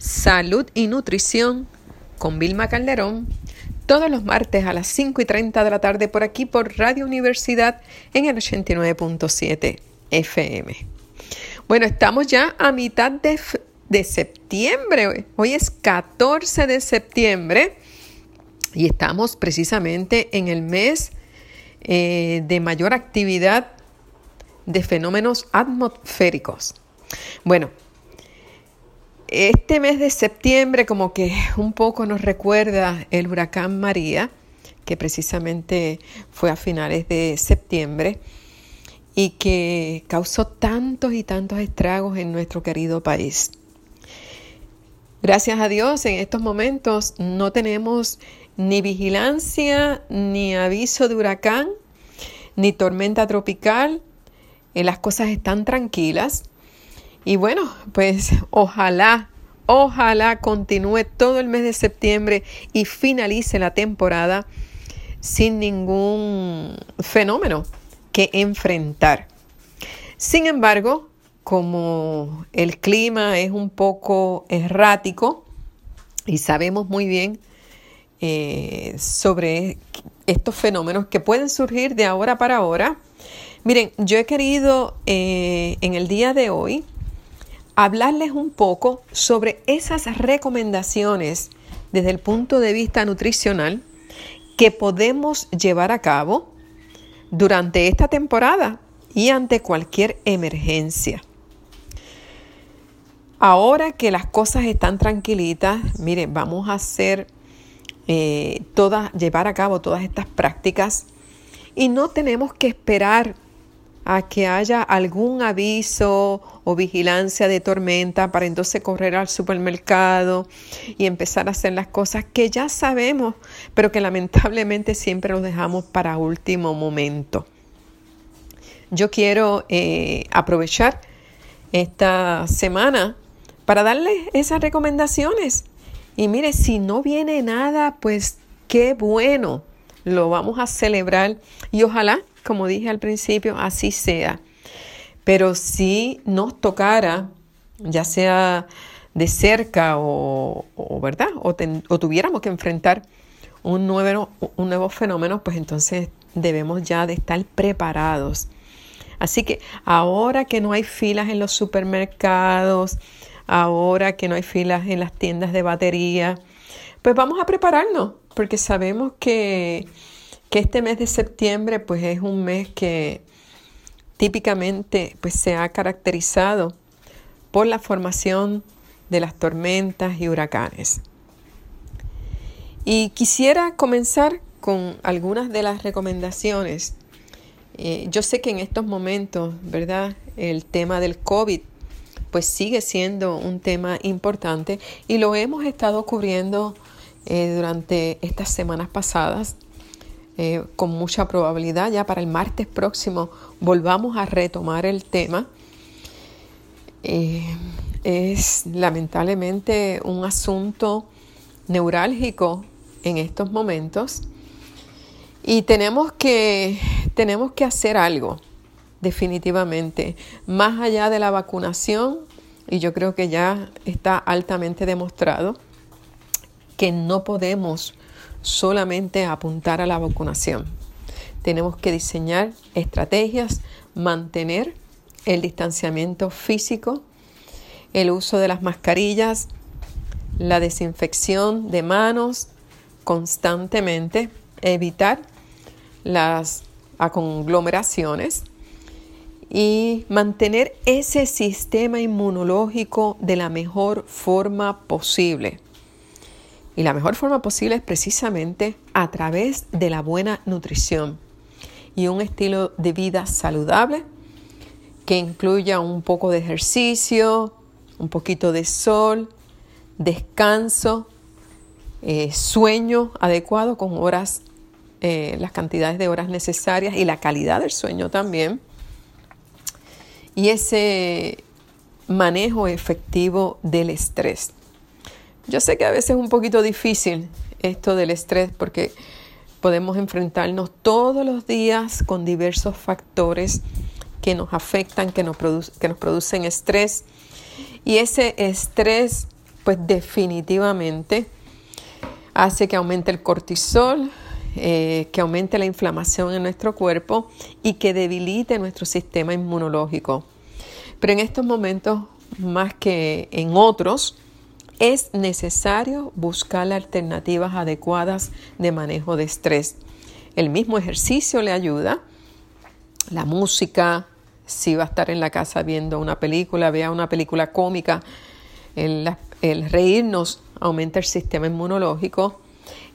Salud y Nutrición con Vilma Calderón, todos los martes a las 5 y 30 de la tarde por aquí por Radio Universidad en el 89.7 FM. Bueno, estamos ya a mitad de, de septiembre, hoy es 14 de septiembre y estamos precisamente en el mes eh, de mayor actividad de fenómenos atmosféricos. Bueno, este mes de septiembre como que un poco nos recuerda el huracán María, que precisamente fue a finales de septiembre y que causó tantos y tantos estragos en nuestro querido país. Gracias a Dios, en estos momentos no tenemos ni vigilancia, ni aviso de huracán, ni tormenta tropical. Eh, las cosas están tranquilas. Y bueno, pues ojalá, ojalá continúe todo el mes de septiembre y finalice la temporada sin ningún fenómeno que enfrentar. Sin embargo, como el clima es un poco errático y sabemos muy bien eh, sobre estos fenómenos que pueden surgir de ahora para ahora, miren, yo he querido eh, en el día de hoy hablarles un poco sobre esas recomendaciones desde el punto de vista nutricional que podemos llevar a cabo durante esta temporada y ante cualquier emergencia. Ahora que las cosas están tranquilitas, miren, vamos a hacer eh, todas, llevar a cabo todas estas prácticas y no tenemos que esperar a que haya algún aviso o vigilancia de tormenta para entonces correr al supermercado y empezar a hacer las cosas que ya sabemos, pero que lamentablemente siempre los dejamos para último momento. Yo quiero eh, aprovechar esta semana para darles esas recomendaciones. Y mire, si no viene nada, pues qué bueno, lo vamos a celebrar y ojalá como dije al principio, así sea. Pero si nos tocara, ya sea de cerca o, ¿verdad? O, tuviéramos que enfrentar un nuevo, un nuevo fenómeno, pues entonces debemos ya de estar preparados. Así que ahora que no hay filas en los supermercados, ahora que no hay filas en las tiendas de batería, pues vamos a prepararnos, porque sabemos que que este mes de septiembre pues es un mes que típicamente pues se ha caracterizado por la formación de las tormentas y huracanes. Y quisiera comenzar con algunas de las recomendaciones. Eh, yo sé que en estos momentos, ¿verdad? El tema del COVID pues sigue siendo un tema importante y lo hemos estado cubriendo eh, durante estas semanas pasadas eh, con mucha probabilidad ya para el martes próximo volvamos a retomar el tema. Eh, es lamentablemente un asunto neurálgico en estos momentos y tenemos que, tenemos que hacer algo definitivamente, más allá de la vacunación, y yo creo que ya está altamente demostrado que no podemos solamente apuntar a la vacunación. Tenemos que diseñar estrategias, mantener el distanciamiento físico, el uso de las mascarillas, la desinfección de manos constantemente, evitar las conglomeraciones y mantener ese sistema inmunológico de la mejor forma posible. Y la mejor forma posible es precisamente a través de la buena nutrición y un estilo de vida saludable que incluya un poco de ejercicio, un poquito de sol, descanso, eh, sueño adecuado con horas, eh, las cantidades de horas necesarias y la calidad del sueño también. Y ese manejo efectivo del estrés. Yo sé que a veces es un poquito difícil esto del estrés porque podemos enfrentarnos todos los días con diversos factores que nos afectan, que nos, producen estrés. Y ese estrés, pues definitivamente hace que aumente el cortisol, eh, que aumente la inflamación en nuestro cuerpo y que debilite nuestro sistema inmunológico. Pero en estos momentos, más que en otros, es necesario buscar alternativas adecuadas de manejo de estrés. El mismo ejercicio le ayuda, la música, si va a estar en la casa viendo una película, vea una película cómica, el, el reírnos aumenta el sistema inmunológico,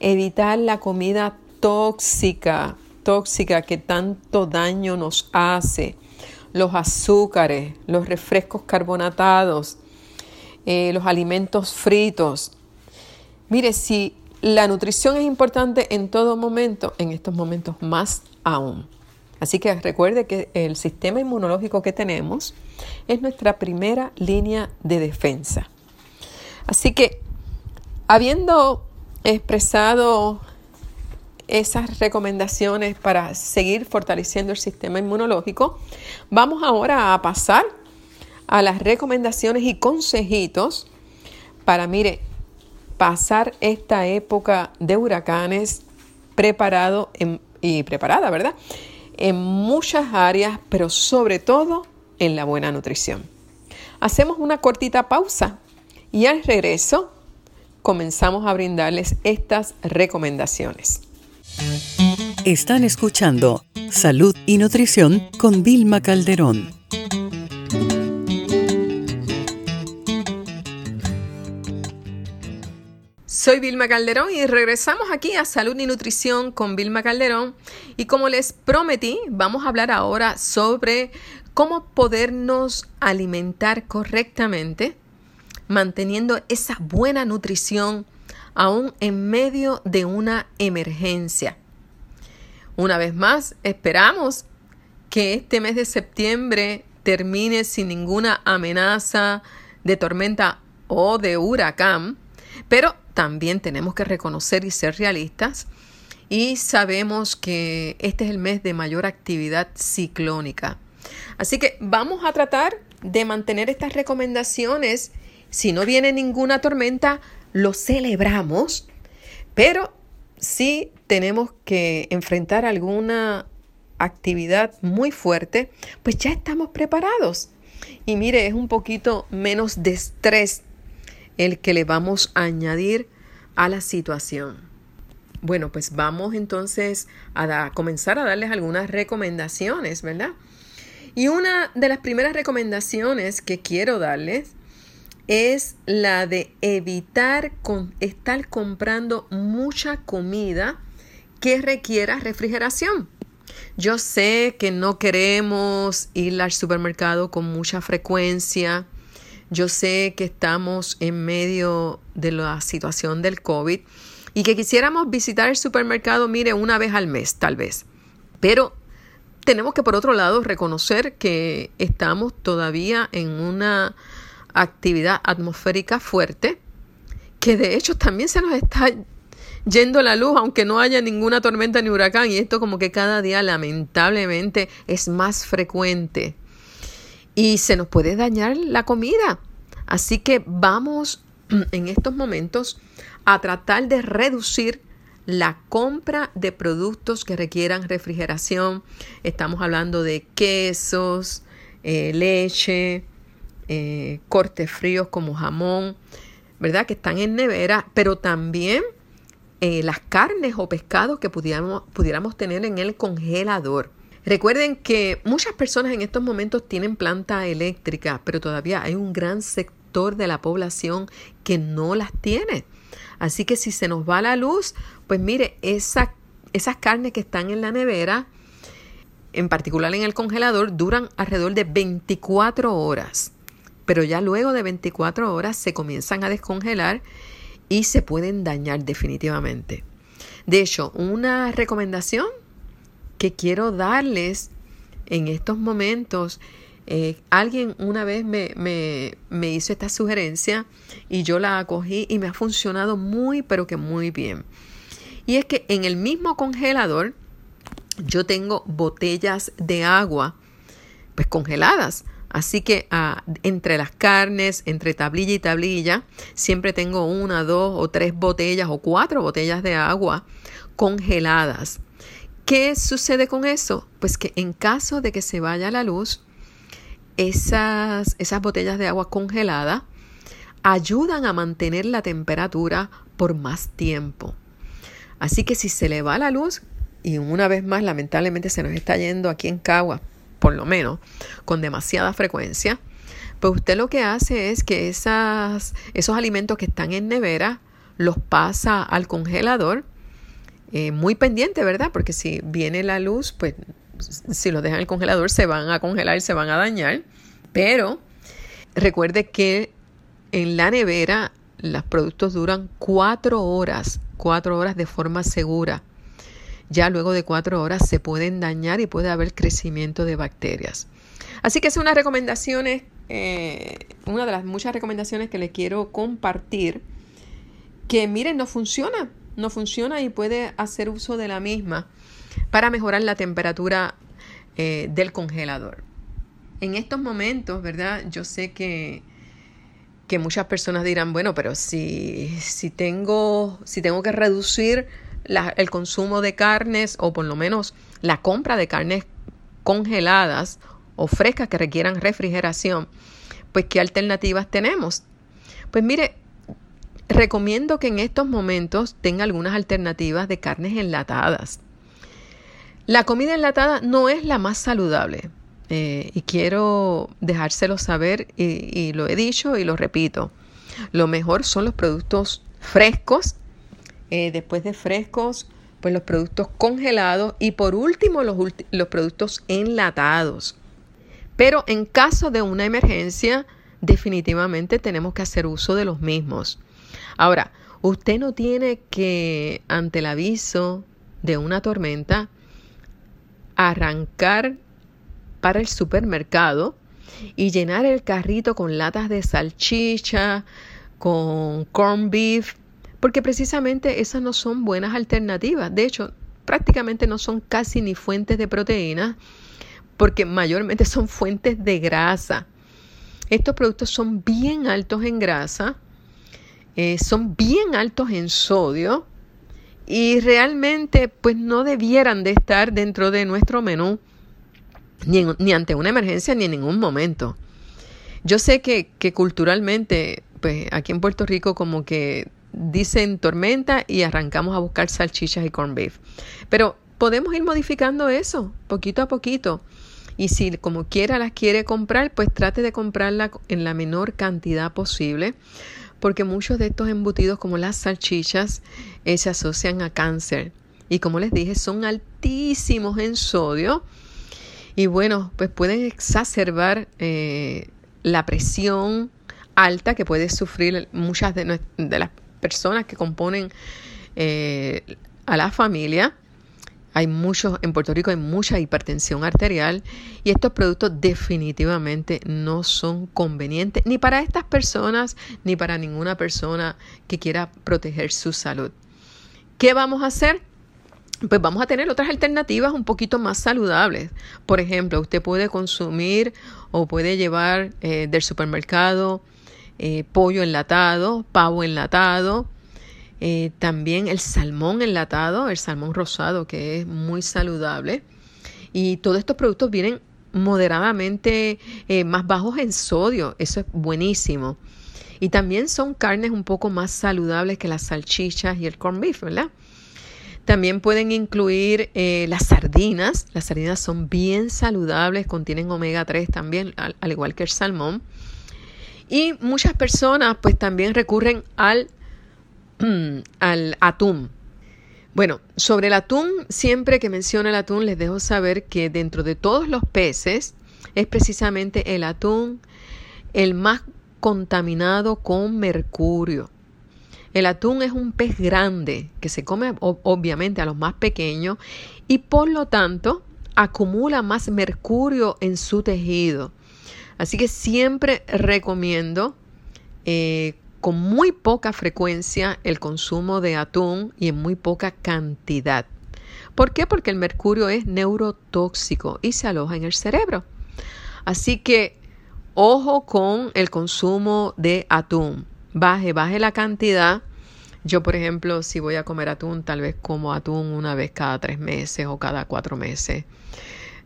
evitar la comida tóxica, tóxica que tanto daño nos hace, los azúcares, los refrescos carbonatados, eh, los alimentos fritos. Mire, si la nutrición es importante en todo momento, en estos momentos más aún. Así que recuerde que el sistema inmunológico que tenemos es nuestra primera línea de defensa. Así que, habiendo expresado esas recomendaciones para seguir fortaleciendo el sistema inmunológico, vamos ahora a pasar a las recomendaciones y consejitos para, mire, pasar esta época de huracanes preparado y preparada, ¿verdad? En muchas áreas, pero sobre todo en la buena nutrición. Hacemos una cortita pausa y al regreso comenzamos a brindarles estas recomendaciones. Están escuchando Salud y Nutrición con Vilma Calderón. Soy Vilma Calderón y regresamos aquí a Salud y Nutrición con Vilma Calderón. Y como les prometí, vamos a hablar ahora sobre cómo podernos alimentar correctamente, manteniendo esa buena nutrición aún en medio de una emergencia. Una vez más, esperamos que este mes de septiembre termine sin ninguna amenaza de tormenta o de huracán, pero también tenemos que reconocer y ser realistas y sabemos que este es el mes de mayor actividad ciclónica. Así que vamos a tratar de mantener estas recomendaciones. Si no viene ninguna tormenta, lo celebramos, pero si tenemos que enfrentar alguna actividad muy fuerte, pues ya estamos preparados. Y mire, es un poquito menos de estrés el que le vamos a añadir a la situación. Bueno, pues vamos entonces a comenzar a darles algunas recomendaciones, ¿verdad? Y una de las primeras recomendaciones que quiero darles es la de evitar estar comprando mucha comida que requiera refrigeración. Yo sé que no queremos ir al supermercado con mucha frecuencia, yo sé que estamos en medio de la situación del COVID y que quisiéramos visitar el supermercado, mire, una vez al mes tal vez. Pero tenemos que por otro lado reconocer que estamos todavía en una actividad atmosférica fuerte, que de hecho también se nos está yendo la luz, aunque no haya ninguna tormenta ni huracán, y esto como que cada día lamentablemente es más frecuente y se nos puede dañar la comida. Así que vamos en estos momentos a tratar de reducir la compra de productos que requieran refrigeración. Estamos hablando de quesos, eh, leche, eh, cortes fríos como jamón, ¿verdad? Que están en nevera, pero también eh, las carnes o pescados que pudiéramos tener en el congelador. Recuerden que muchas personas en estos momentos tienen planta eléctrica, pero todavía hay un gran sector de la población que no las tiene. Así que si se nos va la luz, pues mire, esa, esas carnes que están en la nevera, en particular en el congelador, duran alrededor de 24 horas. Pero ya luego de 24 horas se comienzan a descongelar y se pueden dañar definitivamente. De hecho, una recomendación que quiero darles en estos momentos, eh, alguien una vez me, me hizo esta sugerencia y yo la acogí y me ha funcionado muy, pero que muy bien. Y es que en el mismo congelador yo tengo botellas de agua, pues congeladas. Así que ah, entre las carnes, entre tablilla y tablilla, siempre tengo una, dos o tres botellas o cuatro botellas de agua congeladas. ¿Qué sucede con eso? Pues que en caso de que se vaya la luz, esas, esas botellas de agua congelada ayudan a mantener la temperatura por más tiempo. Así que si se le va la luz, y una vez más lamentablemente se nos está yendo aquí en Cagua, por lo menos, con demasiada frecuencia, pues usted lo que hace es que esos alimentos que están en nevera los pasa al congelador, eh, muy pendiente, ¿verdad? Porque si viene la luz, pues si los dejan en el congelador se van a congelar y se van a dañar. Pero recuerde que en la nevera los productos duran cuatro horas, cuatro horas de forma segura. Ya luego de cuatro horas se pueden dañar y puede haber crecimiento de bacterias. Así que es una recomendación, eh, una de las muchas recomendaciones que le quiero compartir, que miren, no funciona, no funciona y puede hacer uso de la misma para mejorar la temperatura eh, del congelador. En estos momentos, ¿verdad? Yo sé que que muchas personas dirán, bueno, pero si, si, tengo, si tengo que reducir el consumo de carnes o por lo menos la compra de carnes congeladas o frescas que requieran refrigeración, pues ¿qué alternativas tenemos? Pues mire, recomiendo que en estos momentos tenga algunas alternativas de carnes enlatadas. La comida enlatada no es la más saludable, eh, y quiero dejárselo saber y, lo he dicho y lo repito. Lo mejor son los productos frescos, eh, después de frescos, pues los productos congelados y por último los, los productos enlatados. Pero en caso de una emergencia, definitivamente tenemos que hacer uso de los mismos. Ahora, usted no tiene que, ante el aviso de una tormenta, arrancar para el supermercado y llenar el carrito con latas de salchicha, con corn beef, porque precisamente esas no son buenas alternativas. De hecho, prácticamente no son casi ni fuentes de proteína, porque mayormente son fuentes de grasa. Estos productos son bien altos en grasa, eh, son bien altos en sodio y realmente pues no debieran de estar dentro de nuestro menú ni, ante una emergencia ni en ningún momento. Yo sé que, culturalmente, pues aquí en Puerto Rico como que dicen tormenta y arrancamos a buscar salchichas y corn beef. Pero podemos ir modificando eso poquito a poquito. Y si como quiera las quiere comprar, pues trate de comprarla en la menor cantidad posible, porque muchos de estos embutidos como las salchichas eh, se asocian a cáncer. Y como les dije, son altísimos en sodio y bueno, pues pueden exacerbar eh, la presión alta que puede sufrir muchas de, las personas que componen eh, a la familia. Hay muchos, en Puerto Rico hay mucha hipertensión arterial y estos productos definitivamente no son convenientes ni para estas personas ni para ninguna persona que quiera proteger su salud. ¿Qué vamos a hacer? pues vamos a tener otras alternativas un poquito más saludables. Por ejemplo, usted puede consumir o puede llevar eh, del supermercado eh, pollo enlatado, pavo enlatado, eh, también el salmón enlatado, el salmón rosado, que es muy saludable. Y todos estos productos vienen moderadamente más bajos en sodio, eso es buenísimo. Y también son carnes un poco más saludables que las salchichas y el corn beef, ¿verdad? También pueden incluir eh, las sardinas. Las sardinas son bien saludables, contienen omega 3 también, al, igual que el salmón. Y muchas personas pues también recurren al, al atún. Bueno, sobre el atún, siempre que menciono el atún les dejo saber que dentro de todos los peces es precisamente el atún el más contaminado con mercurio. El atún es un pez grande que se come obviamente a los más pequeños y por lo tanto acumula más mercurio en su tejido. Así que siempre recomiendo eh, con muy poca frecuencia el consumo de atún y en muy poca cantidad. ¿Por qué? Porque el mercurio es neurotóxico y se aloja en el cerebro. Así que ojo con el consumo de atún. Baje, baje la cantidad yo, por ejemplo, si voy a comer atún, tal vez como atún una vez cada tres meses o cada cuatro meses.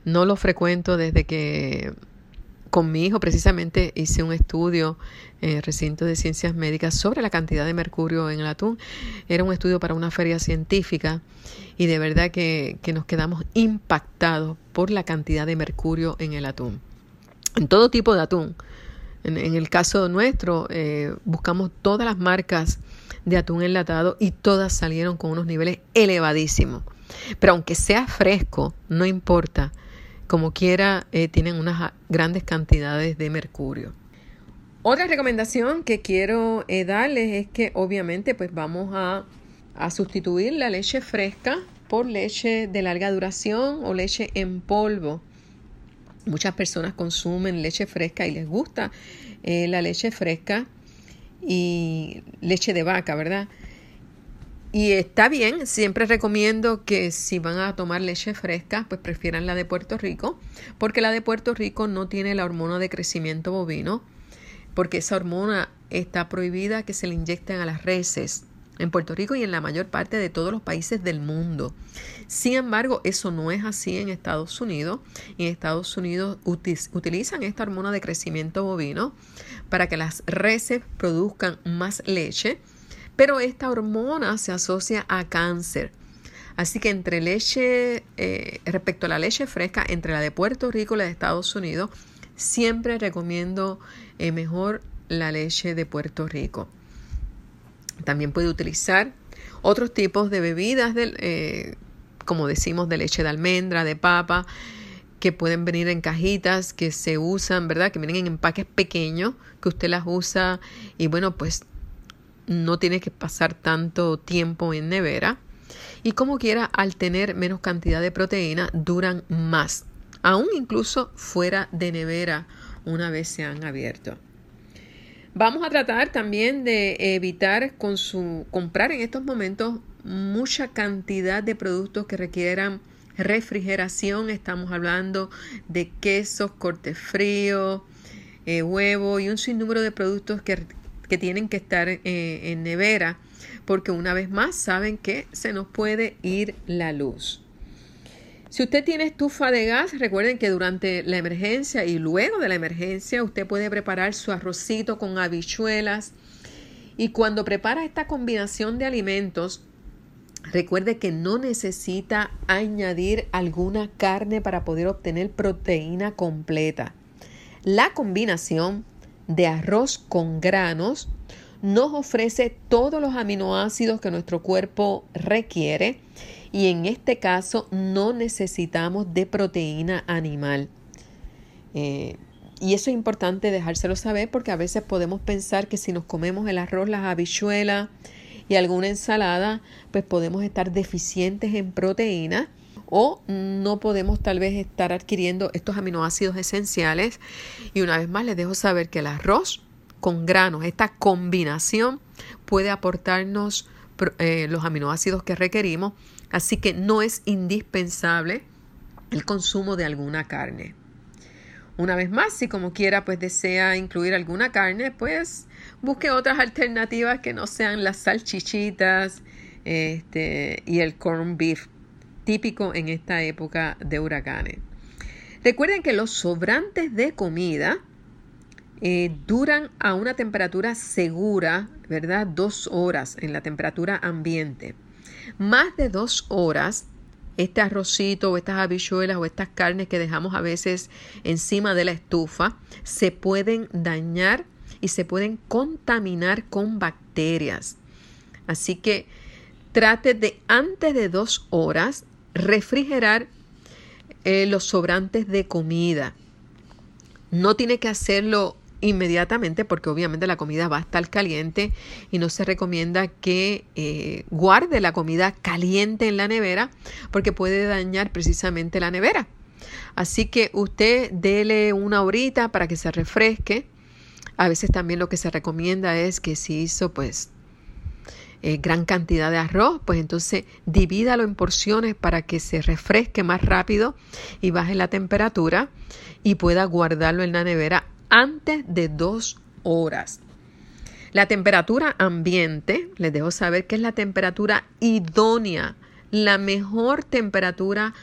No lo frecuento desde que con mi hijo precisamente hice un estudio en el recinto de ciencias médicas sobre la cantidad de mercurio en el atún. Era un estudio para una feria científica y de verdad que, nos quedamos impactados por la cantidad de mercurio en el atún. En todo tipo de atún. En, el caso nuestro, eh, buscamos todas las marcas de atún enlatado y todas salieron con unos niveles elevadísimos. Pero aunque sea fresco, no importa. Como quiera, eh, tienen unas grandes cantidades de mercurio. Otra recomendación que quiero eh, darles es que obviamente pues vamos a, sustituir la leche fresca por leche de larga duración o leche en polvo. Muchas personas consumen leche fresca y les gusta eh, la leche fresca y leche de vaca, ¿verdad? Y está bien, siempre recomiendo que si van a tomar leche fresca, pues prefieran la de Puerto Rico, porque la de Puerto Rico no tiene la hormona de crecimiento bovino, porque esa hormona está prohibida que se le inyecten a las reses en Puerto Rico y en la mayor parte de todos los países del mundo. Sin embargo, eso no es así en Estados Unidos. En Estados Unidos utilizan esta hormona de crecimiento bovino para que las reses produzcan más leche, pero esta hormona se asocia a cáncer. Así que entre leche, eh, respecto a la leche fresca, entre la de Puerto Rico y la de Estados Unidos, siempre recomiendo eh, mejor la leche de Puerto Rico. También puede utilizar otros tipos de bebidas, eh, como decimos, de leche de almendra, de papa, que pueden venir en cajitas, que se usan, ¿verdad? Que vienen en empaques pequeños, que usted las usa y bueno, pues no tiene que pasar tanto tiempo en nevera. Y como quiera, al tener menos cantidad de proteína, duran más, aún incluso fuera de nevera una vez se han abierto. Vamos a tratar también de evitar comprar en estos momentos mucha cantidad de productos que requieran refrigeración. Estamos hablando de quesos, cortes fríos, eh, huevo y un sinnúmero de productos que, tienen que estar eh, en nevera porque una vez más saben que se nos puede ir la luz. Si usted tiene estufa de gas, recuerden que durante la emergencia y luego de la emergencia usted puede preparar su arrocito con habichuelas. Y cuando prepara esta combinación de alimentos, recuerde que no necesita añadir alguna carne para poder obtener proteína completa. La combinación de arroz con granos nos ofrece todos los aminoácidos que nuestro cuerpo requiere y en este caso no necesitamos de proteína animal. Eh, y eso es importante dejárselo saber porque a veces podemos pensar que si nos comemos el arroz, las habichuelas y alguna ensalada, pues podemos estar deficientes en proteína o no podemos tal vez estar adquiriendo estos aminoácidos esenciales. Y una vez más les dejo saber que el arroz con granos, esta combinación puede aportarnos eh, los aminoácidos que requerimos Así que no es indispensable el consumo de alguna carne. Una vez más, si como quiera pues desea incluir alguna carne, pues busque otras alternativas que no sean las salchichitas este, y el corn beef, típico en esta época de huracanes. Recuerden que los sobrantes de comida eh, duran a una temperatura segura, ¿verdad? Dos horas en la temperatura ambiente. más de dos horas, este arrocito o estas habichuelas o estas carnes que dejamos a veces encima de la estufa se pueden dañar y se pueden contaminar con bacterias. Así que trate de antes de dos horas refrigerar eh, los sobrantes de comida. No tiene que hacerlo inmediatamente porque obviamente la comida va a estar caliente y no se recomienda que eh, guarde la comida caliente en la nevera porque puede dañar precisamente la nevera. Así que usted dele una horita para que se refresque. A veces también lo que se recomienda es que si hizo pues eh, gran cantidad de arroz, pues entonces divídalo en porciones para que se refresque más rápido y baje la temperatura y pueda guardarlo en la nevera antes de dos horas. La temperatura ambiente, les dejo saber que es la temperatura idónea, la mejor temperatura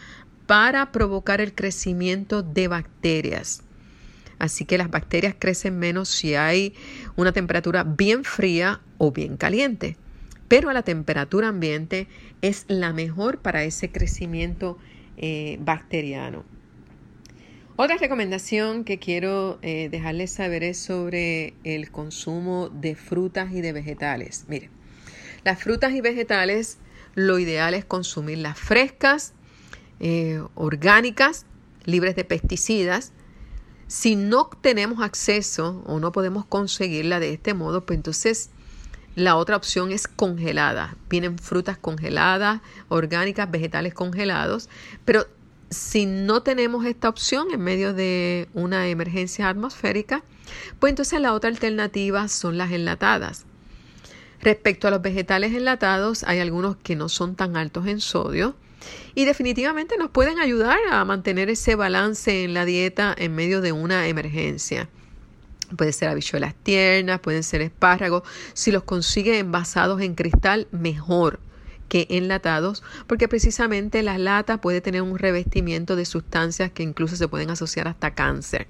para provocar el crecimiento de bacterias. Así que las bacterias crecen menos si hay una temperatura bien fría o bien caliente. Pero a la temperatura ambiente es la mejor para ese crecimiento eh, bacteriano. Otra recomendación que quiero eh, dejarles saber es sobre el consumo de frutas y de vegetales. Mire, las frutas y vegetales lo ideal es consumirlas frescas, eh, orgánicas, libres de pesticidas. Si no tenemos acceso o no podemos conseguirla de este modo, pues entonces la otra opción es congelada. Vienen frutas congeladas, orgánicas, vegetales congelados, pero si no tenemos esta opción en medio de una emergencia atmosférica, pues entonces la otra alternativa son las enlatadas. Respecto a los vegetales enlatados, hay algunos que no son tan altos en sodio y definitivamente nos pueden ayudar a mantener ese balance en la dieta en medio de una emergencia. Puede ser habichuelas tiernas, pueden ser espárragos. Si los consigue envasados en cristal, mejor que enlatados, porque precisamente la lata puede tener un revestimiento de sustancias que incluso se pueden asociar hasta cáncer.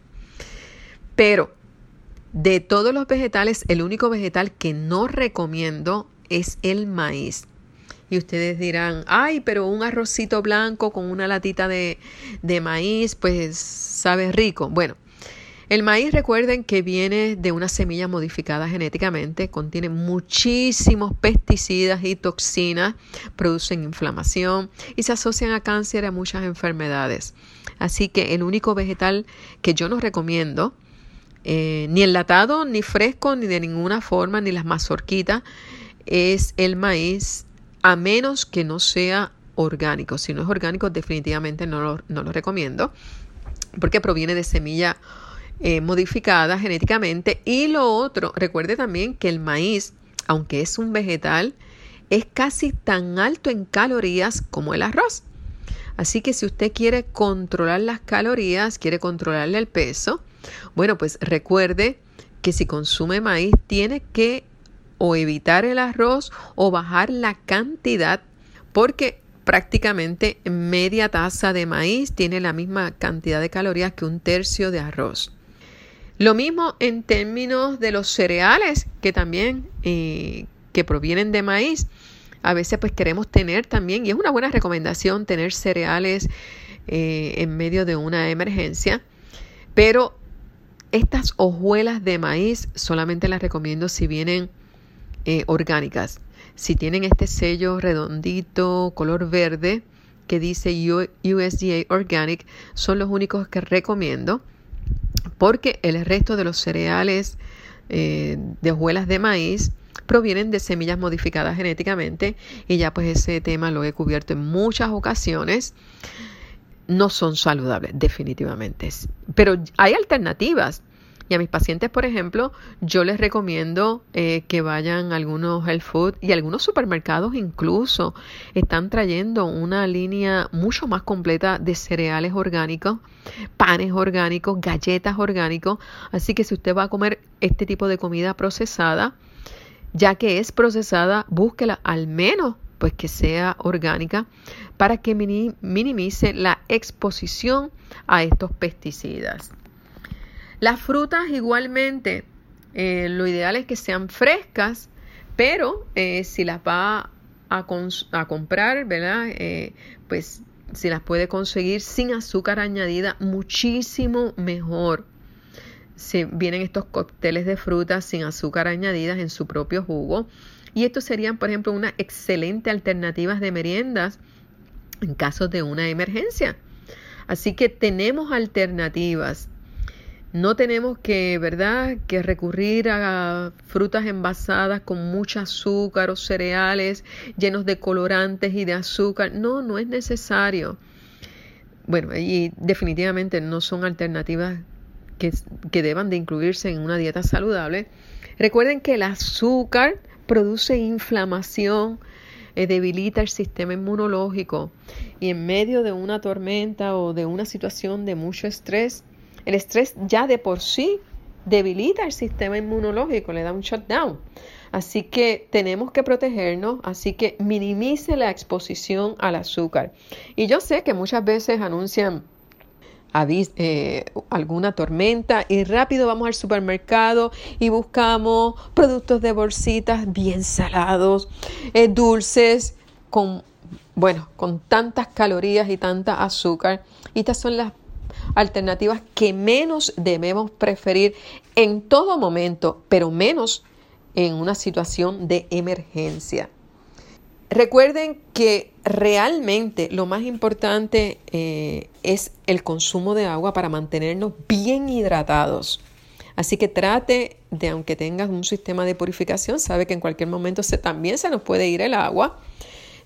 Pero de todos los vegetales, el único vegetal que no recomiendo es el maíz. Y ustedes dirán, ay, pero un arrocito blanco con una latita de, de maíz, pues sabe rico. Bueno, el maíz, recuerden que viene de una semilla modificada genéticamente, contiene muchísimos pesticidas y toxinas, producen inflamación y se asocian a cáncer y a muchas enfermedades. Así que el único vegetal que yo no recomiendo, eh, ni enlatado, ni fresco, ni de ninguna forma, ni las mazorquitas, es el maíz, a menos que no sea orgánico. Si no es orgánico, definitivamente no lo, no lo recomiendo, porque proviene de semilla eh, modificada genéticamente. Y lo otro, recuerde también que el maíz, aunque es un vegetal, es casi tan alto en calorías como el arroz. Así que si usted quiere controlar las calorías, quiere controlarle el peso, bueno, pues recuerde que si consume maíz tiene que o evitar el arroz o bajar la cantidad porque prácticamente media taza de maíz tiene la misma cantidad de calorías que un tercio de arroz. Lo mismo en términos de los cereales que también eh, que provienen de maíz. A veces pues queremos tener también, y es una buena recomendación tener cereales eh, en medio de una emergencia, pero estas hojuelas de maíz solamente las recomiendo si vienen eh, orgánicas. Si tienen este sello redondito, color verde, que dice USDA Organic, son los únicos que recomiendo porque el resto de los cereales eh, de hojuelas de maíz provienen de semillas modificadas genéticamente y ya pues ese tema lo he cubierto en muchas ocasiones. No son saludables, definitivamente. Pero hay alternativas. Y a mis pacientes, por ejemplo, yo les recomiendo eh, que vayan a algunos health food y algunos supermercados incluso están trayendo una línea mucho más completa de cereales orgánicos, panes orgánicos, galletas orgánicos. Así que si usted va a comer este tipo de comida procesada, ya que es procesada, búsquela al menos pues que sea orgánica para que minimice la exposición a estos pesticidas. Las frutas igualmente, eh, lo ideal es que sean frescas, pero eh, si las va a, comprar, ¿verdad? Eh, pues si las puede conseguir sin azúcar añadida, muchísimo mejor. Si vienen estos cócteles de frutas sin azúcar añadidas en su propio jugo. Y estos serían, por ejemplo, una excelente alternativas de meriendas en caso de una emergencia. Así que tenemos alternativas. No tenemos que, ¿verdad?, que recurrir a frutas envasadas con mucho azúcar o cereales llenos de colorantes y de azúcar. No, no es necesario. Bueno, y definitivamente no son alternativas que, que deban de incluirse en una dieta saludable. Recuerden que el azúcar produce inflamación, eh, debilita el sistema inmunológico y en medio de una tormenta o de una situación de mucho estrés, el estrés ya de por sí debilita el sistema inmunológico, le da un shutdown. Así que tenemos que protegernos, así que minimice la exposición al azúcar. Y yo sé que muchas veces anuncian eh, alguna tormenta y rápido vamos al supermercado y buscamos productos de bolsitas bien salados, eh, dulces, con, bueno, con tantas calorías y tanta azúcar. Y estas son las alternativas que menos debemos preferir en todo momento, pero menos en una situación de emergencia. Recuerden que realmente lo más importante eh, es el consumo de agua para mantenernos bien hidratados. Así que trate de, aunque tengas un sistema de purificación, sabe que en cualquier momento también se nos puede ir el agua.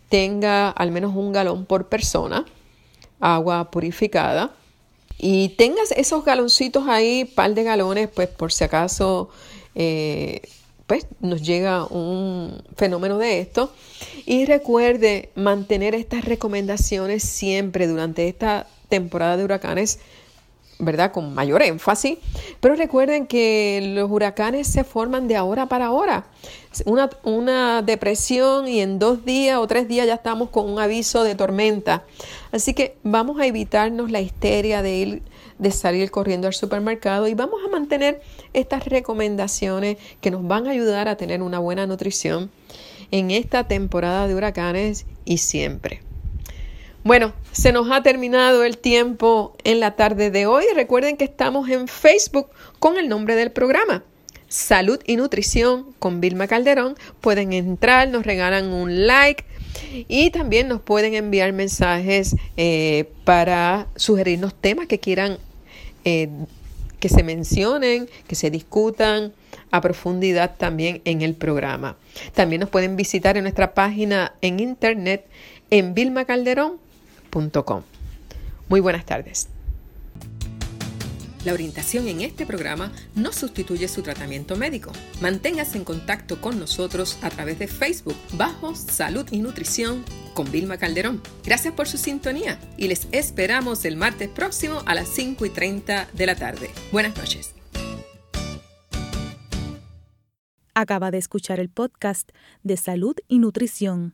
Tenga al menos un galón por persona, agua purificada. Y tengas esos galoncitos ahí, par de galones, pues por si acaso eh, pues, nos llega un fenómeno de esto. Y recuerde mantener estas recomendaciones siempre durante esta temporada de huracanes, ¿verdad? Con mayor énfasis. Pero recuerden que los huracanes se forman de ahora para ahora. Una, una depresión y en dos días o tres días ya estamos con un aviso de tormenta. Así que vamos a evitarnos la histeria de ir de salir corriendo al supermercado y vamos a mantener estas recomendaciones que nos van a ayudar a tener una buena nutrición en esta temporada de huracanes y siempre. Bueno, se nos ha terminado el tiempo en la tarde de hoy. Recuerden que estamos en Facebook con el nombre del programa. Salud y Nutrición con Vilma Calderón. Pueden entrar, nos regalan un like y también nos pueden enviar mensajes eh, para sugerirnos temas que quieran eh, que se mencionen, que se discutan a profundidad también en el programa. También nos pueden visitar en nuestra página en internet en vilmacalderón.com. Muy buenas tardes. La orientación en este programa no sustituye su tratamiento médico. Manténgase en contacto con nosotros a través de Facebook bajo Salud y Nutrición con Vilma Calderón. Gracias por su sintonía y les esperamos el martes próximo a las 5 y 30 de la tarde. Buenas noches. Acaba de escuchar el podcast de Salud y Nutrición